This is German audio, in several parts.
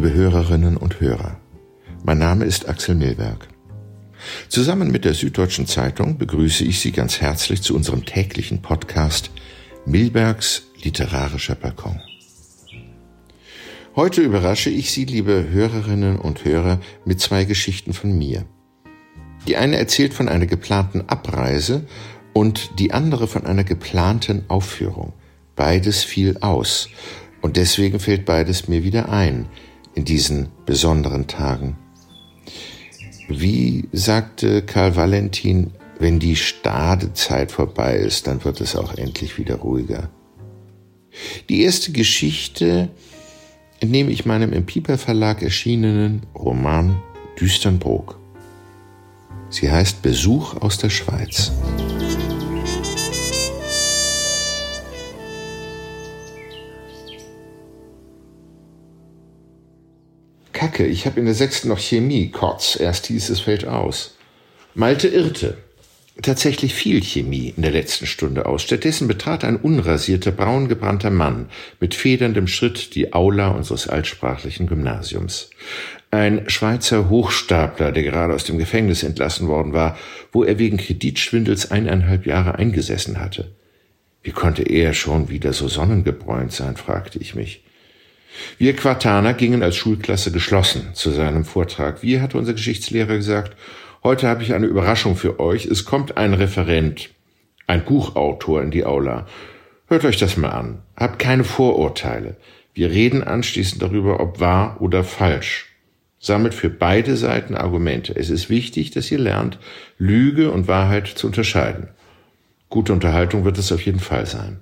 liebe Hörerinnen und Hörer. Mein Name ist Axel Milberg. Zusammen mit der Süddeutschen Zeitung begrüße ich Sie ganz herzlich zu unserem täglichen Podcast Milbergs literarischer Balkon. Heute überrasche ich Sie, liebe Hörerinnen und Hörer, mit zwei Geschichten von mir. Die eine erzählt von einer geplanten Abreise und die andere von einer geplanten Aufführung. Beides fiel aus und deswegen fällt beides mir wieder ein in diesen besonderen Tagen. Wie sagte Karl Valentin, wenn die Stadezeit vorbei ist, dann wird es auch endlich wieder ruhiger. Die erste Geschichte entnehme ich meinem im Pieper Verlag erschienenen Roman Düsternbrook. Sie heißt Besuch aus der Schweiz. Kacke, ich habe in der sechsten noch Chemie, Kotz, erst hieß es fällt aus. Malte irrte. Tatsächlich fiel Chemie in der letzten Stunde aus. Stattdessen betrat ein unrasierter, braungebrannter Mann mit federndem Schritt die Aula unseres altsprachlichen Gymnasiums. Ein Schweizer Hochstapler, der gerade aus dem Gefängnis entlassen worden war, wo er wegen Kreditschwindels eineinhalb Jahre eingesessen hatte. Wie konnte er schon wieder so sonnengebräunt sein, fragte ich mich. Wir Quartaner gingen als Schulklasse geschlossen zu seinem Vortrag. Wie hat unser Geschichtslehrer gesagt, heute habe ich eine Überraschung für euch. Es kommt ein Referent, ein Buchautor in die Aula. Hört euch das mal an. Habt keine Vorurteile. Wir reden anschließend darüber, ob wahr oder falsch. Sammelt für beide Seiten Argumente. Es ist wichtig, dass ihr lernt, Lüge und Wahrheit zu unterscheiden. Gute Unterhaltung wird es auf jeden Fall sein.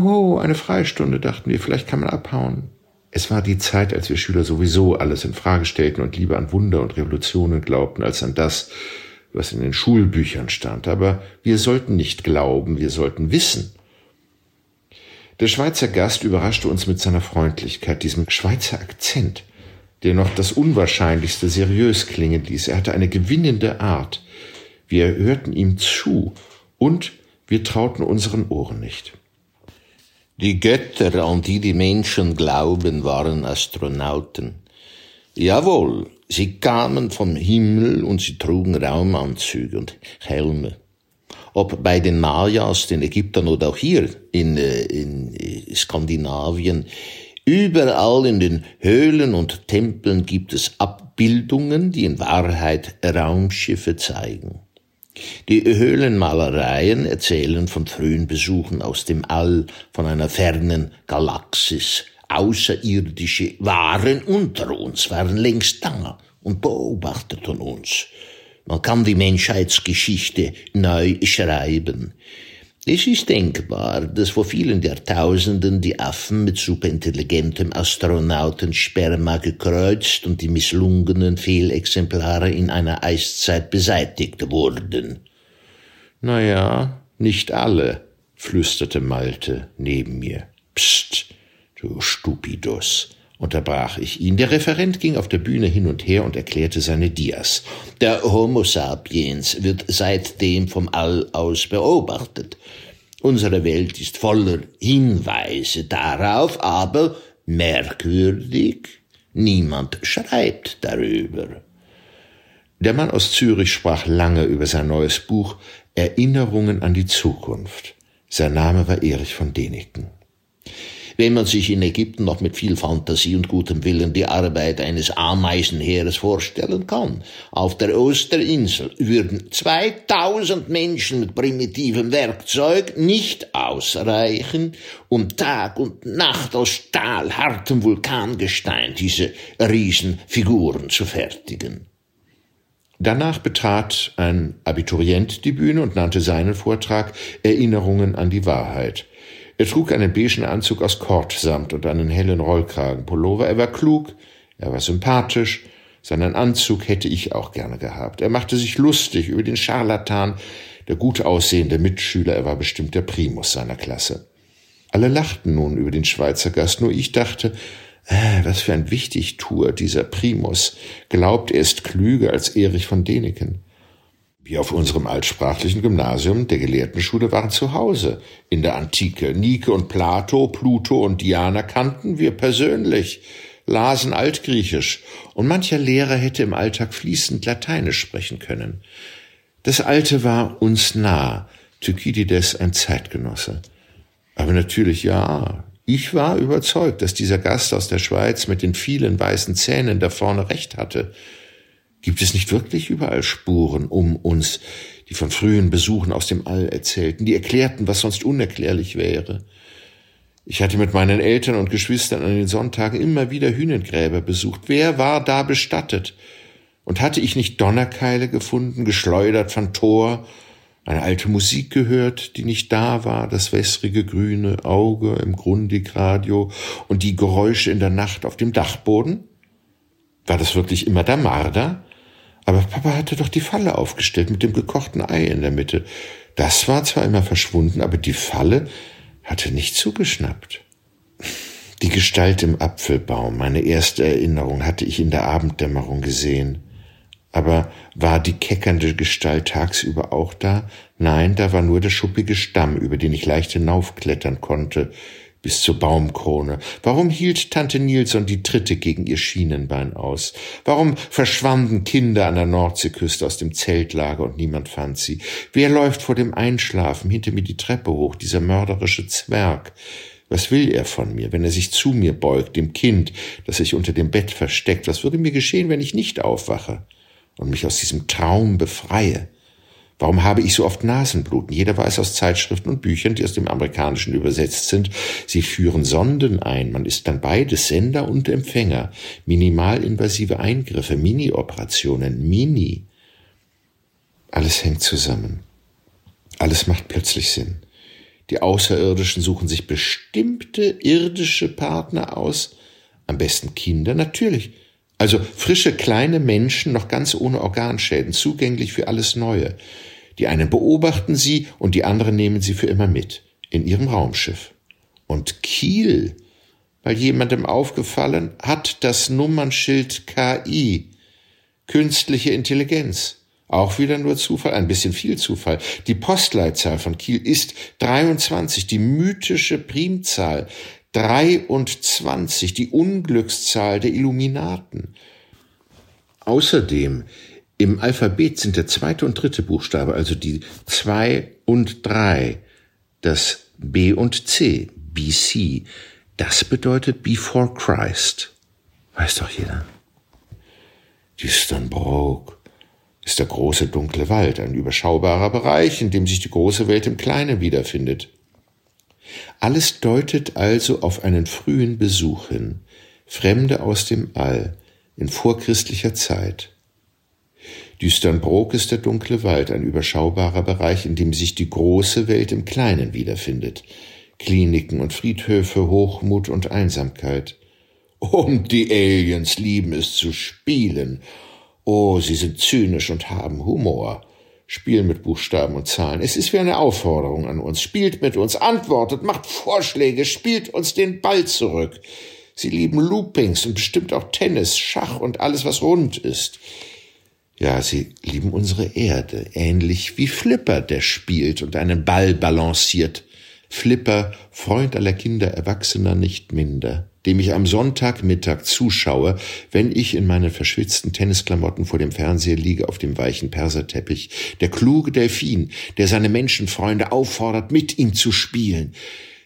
Hoho, eine Freistunde, dachten wir, vielleicht kann man abhauen. Es war die Zeit, als wir Schüler sowieso alles in Frage stellten und lieber an Wunder und Revolutionen glaubten, als an das, was in den Schulbüchern stand. Aber wir sollten nicht glauben, wir sollten wissen. Der Schweizer Gast überraschte uns mit seiner Freundlichkeit, diesem Schweizer Akzent, der noch das Unwahrscheinlichste seriös klingen ließ. Er hatte eine gewinnende Art. Wir hörten ihm zu und wir trauten unseren Ohren nicht. Die Götter, an die die Menschen glauben, waren Astronauten. Jawohl, sie kamen vom Himmel und sie trugen Raumanzüge und Helme. Ob bei den Mayas, den Ägyptern oder auch hier in, äh, in äh, Skandinavien, überall in den Höhlen und Tempeln gibt es Abbildungen, die in Wahrheit Raumschiffe zeigen. Die Höhlenmalereien erzählen von frühen Besuchen aus dem All, von einer fernen Galaxis. Außerirdische waren unter uns, waren längst da und beobachteten uns. Man kann die Menschheitsgeschichte neu schreiben. Es ist denkbar, dass vor vielen Jahrtausenden die Affen mit superintelligentem Astronautensperma gekreuzt und die misslungenen Fehlexemplare in einer Eiszeit beseitigt wurden. Na ja, nicht alle, flüsterte Malte neben mir. Psst, du Stupidus unterbrach ich ihn. Der Referent ging auf der Bühne hin und her und erklärte seine Dias. Der Homo sapiens wird seitdem vom All aus beobachtet. Unsere Welt ist voller Hinweise darauf, aber merkwürdig, niemand schreibt darüber. Der Mann aus Zürich sprach lange über sein neues Buch Erinnerungen an die Zukunft. Sein Name war Erich von Däniken wenn man sich in Ägypten noch mit viel Fantasie und gutem Willen die Arbeit eines Ameisenheeres vorstellen kann. Auf der Osterinsel würden 2000 Menschen mit primitivem Werkzeug nicht ausreichen, um Tag und Nacht aus stahlhartem Vulkangestein diese Riesenfiguren zu fertigen. Danach betrat ein Abiturient die Bühne und nannte seinen Vortrag Erinnerungen an die Wahrheit. Er trug einen beigen Anzug aus Kordsamt und einen hellen Rollkragenpullover. Er war klug, er war sympathisch, seinen Anzug hätte ich auch gerne gehabt. Er machte sich lustig über den Scharlatan, der gut aussehende Mitschüler, er war bestimmt der Primus seiner Klasse. Alle lachten nun über den Schweizer Gast, nur ich dachte, äh, was für ein Wichtigtuer dieser Primus. Glaubt, er ist klüger als Erich von Däniken. Wir auf unserem altsprachlichen Gymnasium der Gelehrtenschule waren zu Hause in der Antike. Nike und Plato, Pluto und Diana kannten wir persönlich. lasen Altgriechisch und mancher Lehrer hätte im Alltag fließend Lateinisch sprechen können. Das Alte war uns nah, Thukydides ein Zeitgenosse. Aber natürlich ja, ich war überzeugt, dass dieser Gast aus der Schweiz mit den vielen weißen Zähnen da vorne recht hatte. Gibt es nicht wirklich überall Spuren um uns, die von frühen Besuchen aus dem All erzählten, die erklärten, was sonst unerklärlich wäre? Ich hatte mit meinen Eltern und Geschwistern an den Sonntagen immer wieder Hühnengräber besucht. Wer war da bestattet? Und hatte ich nicht Donnerkeile gefunden, geschleudert von Tor, eine alte Musik gehört, die nicht da war, das wässrige grüne Auge im Grundigradio und die Geräusche in der Nacht auf dem Dachboden? War das wirklich immer der Marder? Aber Papa hatte doch die Falle aufgestellt mit dem gekochten Ei in der Mitte. Das war zwar immer verschwunden, aber die Falle hatte nicht zugeschnappt. Die Gestalt im Apfelbaum, meine erste Erinnerung, hatte ich in der Abenddämmerung gesehen. Aber war die keckernde Gestalt tagsüber auch da? Nein, da war nur der schuppige Stamm, über den ich leicht hinaufklettern konnte, bis zur Baumkrone. Warum hielt Tante Nilsson die Tritte gegen ihr Schienenbein aus? Warum verschwanden Kinder an der Nordseeküste aus dem Zeltlager und niemand fand sie? Wer läuft vor dem Einschlafen hinter mir die Treppe hoch, dieser mörderische Zwerg? Was will er von mir, wenn er sich zu mir beugt, dem Kind, das sich unter dem Bett versteckt? Was würde mir geschehen, wenn ich nicht aufwache und mich aus diesem Traum befreie? Warum habe ich so oft Nasenbluten? Jeder weiß aus Zeitschriften und Büchern, die aus dem Amerikanischen übersetzt sind, sie führen Sonden ein. Man ist dann beides, Sender und Empfänger. Minimalinvasive Eingriffe, Mini-Operationen, Mini. Alles hängt zusammen. Alles macht plötzlich Sinn. Die Außerirdischen suchen sich bestimmte irdische Partner aus. Am besten Kinder, natürlich. Also frische kleine Menschen, noch ganz ohne Organschäden, zugänglich für alles Neue. Die einen beobachten sie und die anderen nehmen sie für immer mit in ihrem Raumschiff. Und Kiel, weil jemandem aufgefallen, hat das Nummernschild KI, künstliche Intelligenz. Auch wieder nur Zufall, ein bisschen viel Zufall. Die Postleitzahl von Kiel ist 23, die mythische Primzahl 23, die Unglückszahl der Illuminaten. Außerdem im Alphabet sind der zweite und dritte Buchstabe, also die zwei und drei, das B und C, BC. Das bedeutet Before Christ. Weiß doch jeder. Die Stonebrook ist der große dunkle Wald, ein überschaubarer Bereich, in dem sich die große Welt im Kleinen wiederfindet. Alles deutet also auf einen frühen Besuch hin, Fremde aus dem All, in vorchristlicher Zeit. Düsternbrook ist der dunkle Wald, ein überschaubarer Bereich, in dem sich die große Welt im Kleinen wiederfindet. Kliniken und Friedhöfe, Hochmut und Einsamkeit. Und die Aliens lieben es zu spielen. Oh, sie sind zynisch und haben Humor. Spielen mit Buchstaben und Zahlen. Es ist wie eine Aufforderung an uns. Spielt mit uns, antwortet, macht Vorschläge, spielt uns den Ball zurück. Sie lieben Loopings und bestimmt auch Tennis, Schach und alles, was rund ist. Ja, sie lieben unsere Erde, ähnlich wie Flipper, der spielt und einen Ball balanciert. Flipper, Freund aller Kinder, Erwachsener nicht minder, dem ich am Sonntagmittag zuschaue, wenn ich in meinen verschwitzten Tennisklamotten vor dem Fernseher liege auf dem weichen Perserteppich, der kluge Delfin, der seine Menschenfreunde auffordert, mit ihm zu spielen.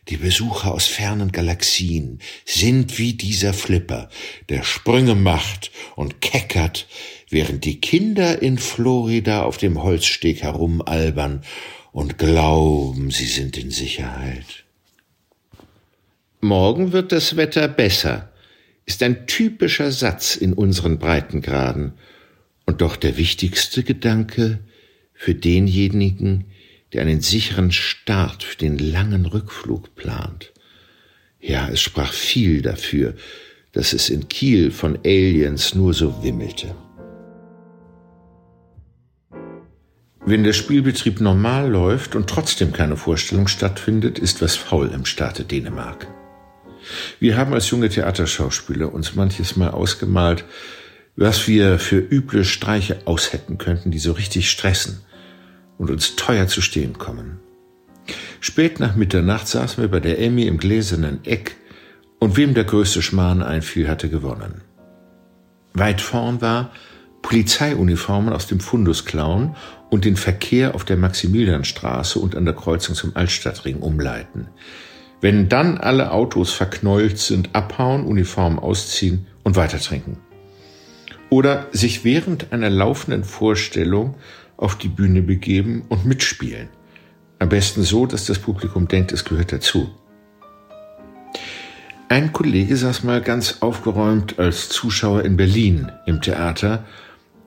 Die Besucher aus fernen Galaxien sind wie dieser Flipper, der Sprünge macht und keckert, während die Kinder in Florida auf dem Holzsteg herumalbern und glauben, sie sind in Sicherheit. Morgen wird das Wetter besser, ist ein typischer Satz in unseren Breitengraden und doch der wichtigste Gedanke für denjenigen, der einen sicheren Start für den langen Rückflug plant. Ja, es sprach viel dafür, dass es in Kiel von Aliens nur so wimmelte. Wenn der Spielbetrieb normal läuft und trotzdem keine Vorstellung stattfindet, ist was faul im Staate Dänemark. Wir haben als junge Theaterschauspieler uns manches Mal ausgemalt, was wir für üble Streiche aushätten könnten, die so richtig stressen und uns teuer zu stehen kommen. Spät nach Mitternacht saßen wir bei der Emmy im gläsernen Eck Und wem der größte Schmarrn einfiel, hatte gewonnen. Weit vorn war, Polizeiuniformen aus dem Fundus klauen und den Verkehr auf der Maximilianstraße und an der Kreuzung zum Altstadtring umleiten. Wenn dann alle Autos verknäult sind, abhauen, Uniformen ausziehen und weitertrinken. Oder sich während einer laufenden Vorstellung auf die Bühne begeben und mitspielen. Am besten so, dass das Publikum denkt, es gehört dazu. Ein Kollege saß mal ganz aufgeräumt als Zuschauer in Berlin im Theater,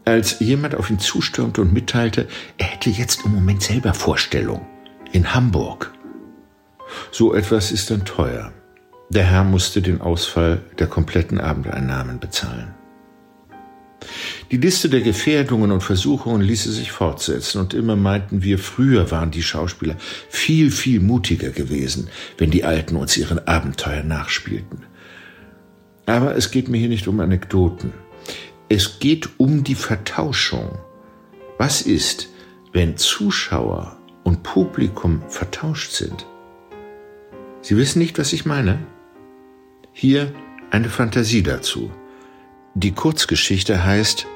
als jemand auf ihn zustürmte und mitteilte, er hätte jetzt im Moment selber Vorstellung in Hamburg. So etwas ist dann teuer. Der Herr musste den Ausfall der kompletten Abendeinnahmen bezahlen. Die Liste der Gefährdungen und Versuchungen ließe sich fortsetzen, und immer meinten wir, früher waren die Schauspieler viel, viel mutiger gewesen, wenn die Alten uns ihren Abenteuer nachspielten. Aber es geht mir hier nicht um Anekdoten. Es geht um die Vertauschung. Was ist, wenn Zuschauer und Publikum vertauscht sind? Sie wissen nicht, was ich meine? Hier eine Fantasie dazu. Die Kurzgeschichte heißt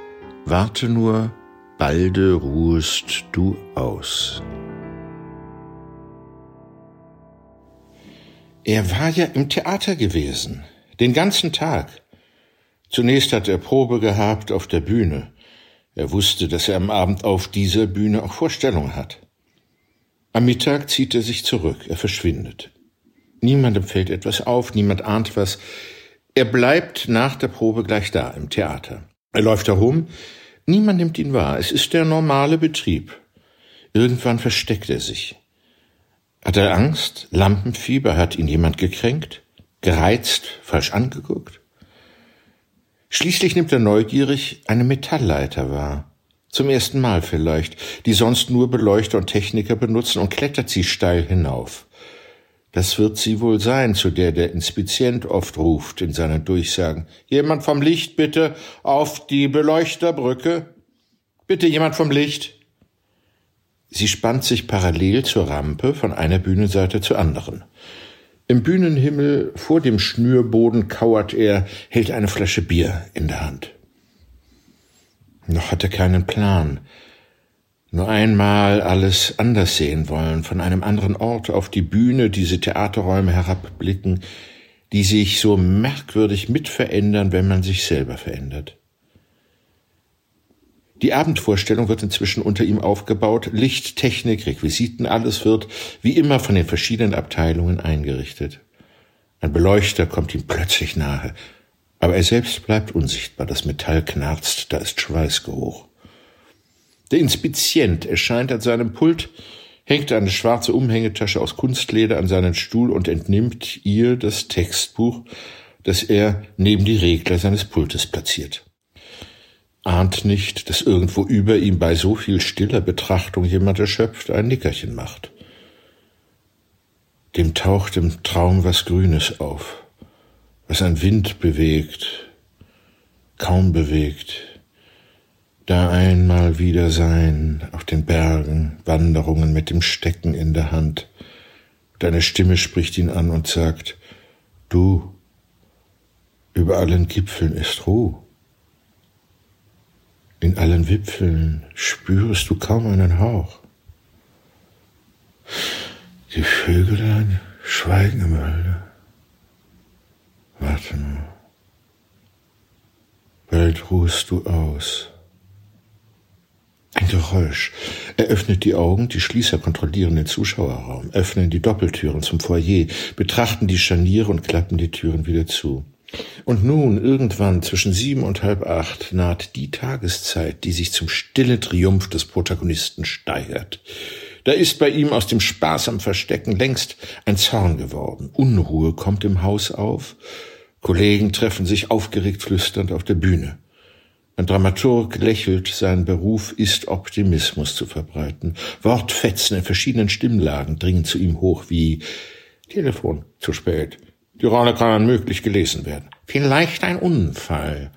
Warte nur, balde ruhest du aus. Er war ja im Theater gewesen, den ganzen Tag. Zunächst hat er Probe gehabt auf der Bühne. Er wusste, dass er am Abend auf dieser Bühne auch Vorstellung hat. Am Mittag zieht er sich zurück, er verschwindet. Niemandem fällt etwas auf, niemand ahnt was. Er bleibt nach der Probe gleich da im Theater. Er läuft herum, niemand nimmt ihn wahr. Es ist der normale Betrieb. Irgendwann versteckt er sich. Hat er Angst? Lampenfieber? Hat ihn jemand gekränkt? Gereizt? Falsch angeguckt? Schließlich nimmt er neugierig eine Metallleiter wahr. Zum ersten Mal vielleicht, die sonst nur Beleuchter und Techniker benutzen und klettert sie steil hinauf. Das wird sie wohl sein, zu der der Inspizient oft ruft in seinen Durchsagen. Jemand vom Licht bitte auf die Beleuchterbrücke. Bitte jemand vom Licht. Sie spannt sich parallel zur Rampe von einer Bühnenseite zur anderen. Im Bühnenhimmel vor dem Schnürboden kauert er, hält eine Flasche Bier in der Hand. Noch hat er keinen Plan nur einmal alles anders sehen wollen, von einem anderen Ort auf die Bühne, diese Theaterräume herabblicken, die sich so merkwürdig mitverändern, wenn man sich selber verändert. Die Abendvorstellung wird inzwischen unter ihm aufgebaut, Licht, Technik, Requisiten, alles wird wie immer von den verschiedenen Abteilungen eingerichtet. Ein Beleuchter kommt ihm plötzlich nahe, aber er selbst bleibt unsichtbar, das Metall knarzt, da ist Schweißgeruch. Der Inspizient erscheint an seinem Pult, hängt eine schwarze Umhängetasche aus Kunstleder an seinen Stuhl und entnimmt ihr das Textbuch, das er neben die Regler seines Pultes platziert. Ahnt nicht, dass irgendwo über ihm bei so viel stiller Betrachtung jemand erschöpft ein Nickerchen macht. Dem taucht im Traum was Grünes auf, was ein Wind bewegt, kaum bewegt, da einmal wieder sein auf den Bergen, Wanderungen mit dem Stecken in der Hand. Deine Stimme spricht ihn an und sagt, du, über allen Gipfeln ist Ruhe. In allen Wipfeln spürst du kaum einen Hauch. Die Vögelein schweigen im Walde. Warte nur. Bald ruhst du aus. Ein Geräusch. Er öffnet die Augen, die Schließer kontrollieren den Zuschauerraum, öffnen die Doppeltüren zum Foyer, betrachten die Scharniere und klappen die Türen wieder zu. Und nun, irgendwann zwischen sieben und halb acht, naht die Tageszeit, die sich zum stillen Triumph des Protagonisten steigert. Da ist bei ihm aus dem Spaß am Verstecken längst ein Zorn geworden. Unruhe kommt im Haus auf. Kollegen treffen sich aufgeregt flüsternd auf der Bühne. Ein Dramaturg lächelt, sein Beruf ist Optimismus zu verbreiten. Wortfetzen in verschiedenen Stimmlagen dringen zu ihm hoch wie Telefon, zu spät. Die Rolle kann unmöglich gelesen werden. Vielleicht ein Unfall.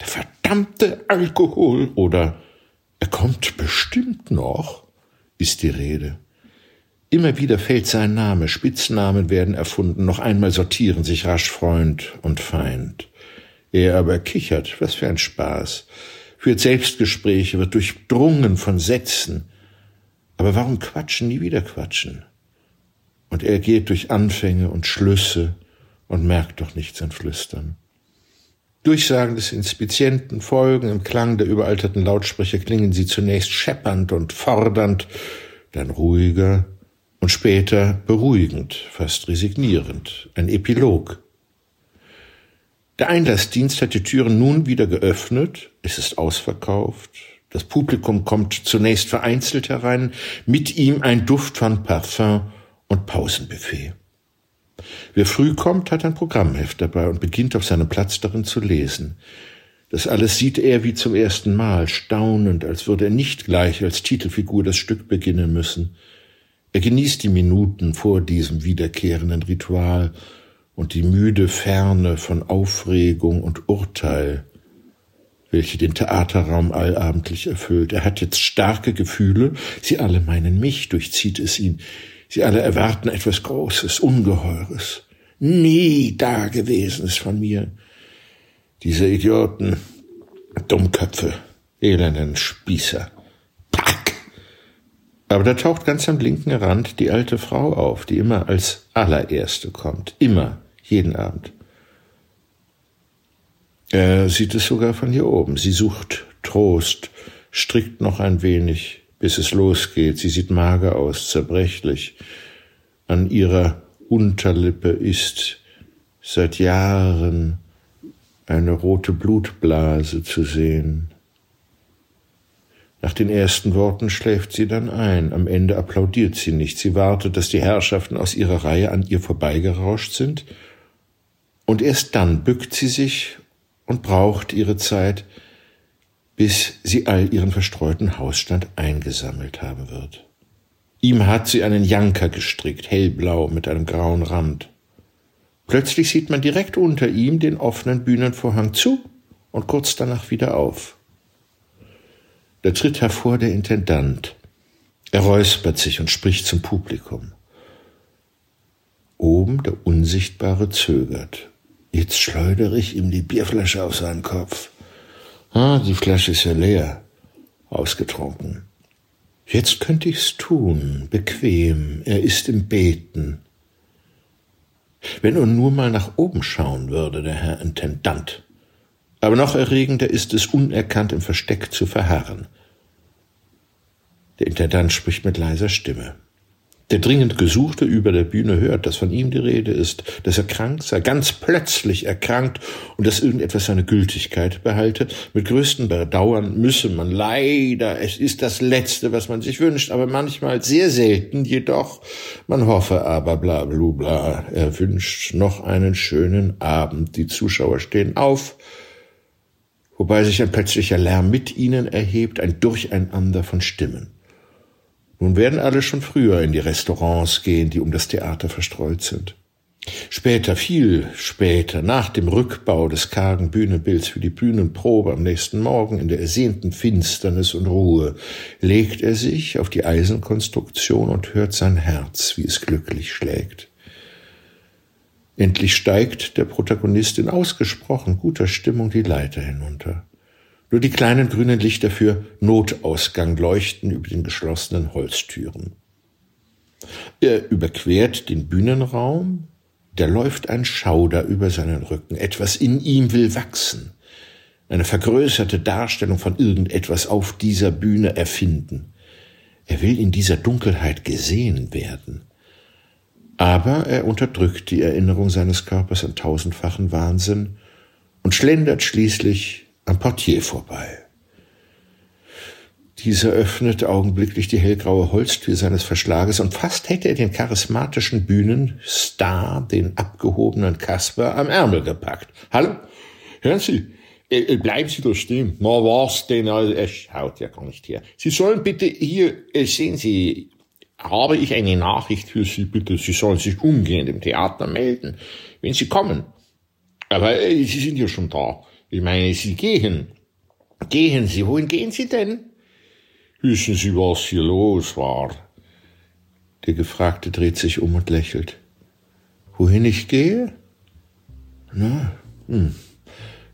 Der verdammte Alkohol oder er kommt bestimmt noch, ist die Rede. Immer wieder fällt sein Name, Spitznamen werden erfunden, noch einmal sortieren sich rasch Freund und Feind. Er aber kichert, was für ein Spaß, führt Selbstgespräche, wird durchdrungen von Sätzen. Aber warum quatschen, nie wieder quatschen? Und er geht durch Anfänge und Schlüsse und merkt doch nichts an Flüstern. Durchsagen des Inspizienten folgen, im Klang der überalterten Lautsprecher klingen sie zunächst scheppernd und fordernd, dann ruhiger und später beruhigend, fast resignierend, ein Epilog. Der Einlassdienst hat die Türen nun wieder geöffnet, es ist ausverkauft, das Publikum kommt zunächst vereinzelt herein, mit ihm ein Duft von Parfum und Pausenbuffet. Wer früh kommt, hat ein Programmheft dabei und beginnt auf seinem Platz darin zu lesen. Das alles sieht er wie zum ersten Mal, staunend, als würde er nicht gleich als Titelfigur das Stück beginnen müssen. Er genießt die Minuten vor diesem wiederkehrenden Ritual und die müde Ferne von Aufregung und Urteil, welche den Theaterraum allabendlich erfüllt. Er hat jetzt starke Gefühle, sie alle meinen mich, durchzieht es ihn. Sie alle erwarten etwas Großes, Ungeheures, nie Dagewesenes von mir. Diese Idioten, Dummköpfe, elenden Spießer. Pack! Aber da taucht ganz am linken Rand die alte Frau auf, die immer als allererste kommt. Immer, jeden Abend. Er sieht es sogar von hier oben. Sie sucht Trost, strickt noch ein wenig, bis es losgeht. Sie sieht mager aus, zerbrechlich. An ihrer Unterlippe ist seit Jahren eine rote Blutblase zu sehen. Nach den ersten Worten schläft sie dann ein. Am Ende applaudiert sie nicht. Sie wartet, dass die Herrschaften aus ihrer Reihe an ihr vorbeigerauscht sind. Und erst dann bückt sie sich und braucht ihre Zeit, bis sie all ihren verstreuten Hausstand eingesammelt haben wird. Ihm hat sie einen Janker gestrickt, hellblau mit einem grauen Rand. Plötzlich sieht man direkt unter ihm den offenen Bühnenvorhang zu und kurz danach wieder auf. Da tritt hervor der Intendant. Er räuspert sich und spricht zum Publikum. Oben der Unsichtbare zögert. Jetzt schleudere ich ihm die Bierflasche auf seinen Kopf. Ah, die Flasche ist ja leer. Ausgetrunken. Jetzt könnte ich's tun, bequem. Er ist im Beten. Wenn er nur mal nach oben schauen würde, der Herr Intendant. Aber noch erregender ist es, unerkannt im Versteck zu verharren. Der Intendant spricht mit leiser Stimme. Der dringend Gesuchte über der Bühne hört, dass von ihm die Rede ist, dass er krank sei, ganz plötzlich erkrankt und dass irgendetwas seine Gültigkeit behalte. Mit größtem Bedauern müsse man leider, es ist das Letzte, was man sich wünscht, aber manchmal sehr selten jedoch, man hoffe aber bla bla bla, er wünscht noch einen schönen Abend. Die Zuschauer stehen auf, wobei sich ein plötzlicher Lärm mit ihnen erhebt, ein Durcheinander von Stimmen. Nun werden alle schon früher in die Restaurants gehen, die um das Theater verstreut sind. Später, viel später, nach dem Rückbau des kargen Bühnenbilds für die Bühnenprobe am nächsten Morgen in der ersehnten Finsternis und Ruhe, legt er sich auf die Eisenkonstruktion und hört sein Herz, wie es glücklich schlägt. Endlich steigt der Protagonist in ausgesprochen guter Stimmung die Leiter hinunter. Nur die kleinen grünen Lichter für Notausgang leuchten über den geschlossenen Holztüren. Er überquert den Bühnenraum, da läuft ein Schauder über seinen Rücken, etwas in ihm will wachsen, eine vergrößerte Darstellung von irgendetwas auf dieser Bühne erfinden. Er will in dieser Dunkelheit gesehen werden. Aber er unterdrückt die Erinnerung seines Körpers an tausendfachen Wahnsinn und schlendert schließlich am Portier vorbei. Dieser öffnet augenblicklich die hellgraue Holztür seines Verschlages und fast hätte er den charismatischen Bühnenstar, den abgehobenen Kasper, am Ärmel gepackt. Hallo? Hören Sie, äh, äh, bleiben Sie doch stehen. Na was denn? Er schaut ja gar nicht her. Sie sollen bitte hier, äh, sehen Sie, habe ich eine Nachricht für Sie, bitte. Sie sollen sich umgehend im Theater melden, wenn Sie kommen. Aber Sie sind ja schon da. Ich meine, Sie gehen. Gehen Sie. Wohin gehen Sie denn? Wissen Sie, was hier los war? Der Gefragte dreht sich um und lächelt. Wohin ich gehe? Na, hm.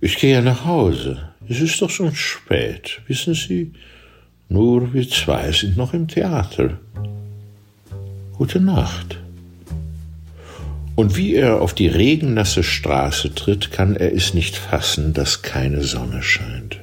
ich gehe nach Hause. Es ist doch schon spät, wissen Sie? Nur wir zwei sind noch im Theater. Gute Nacht. Und wie er auf die regennasse Straße tritt, kann er es nicht fassen, dass keine Sonne scheint.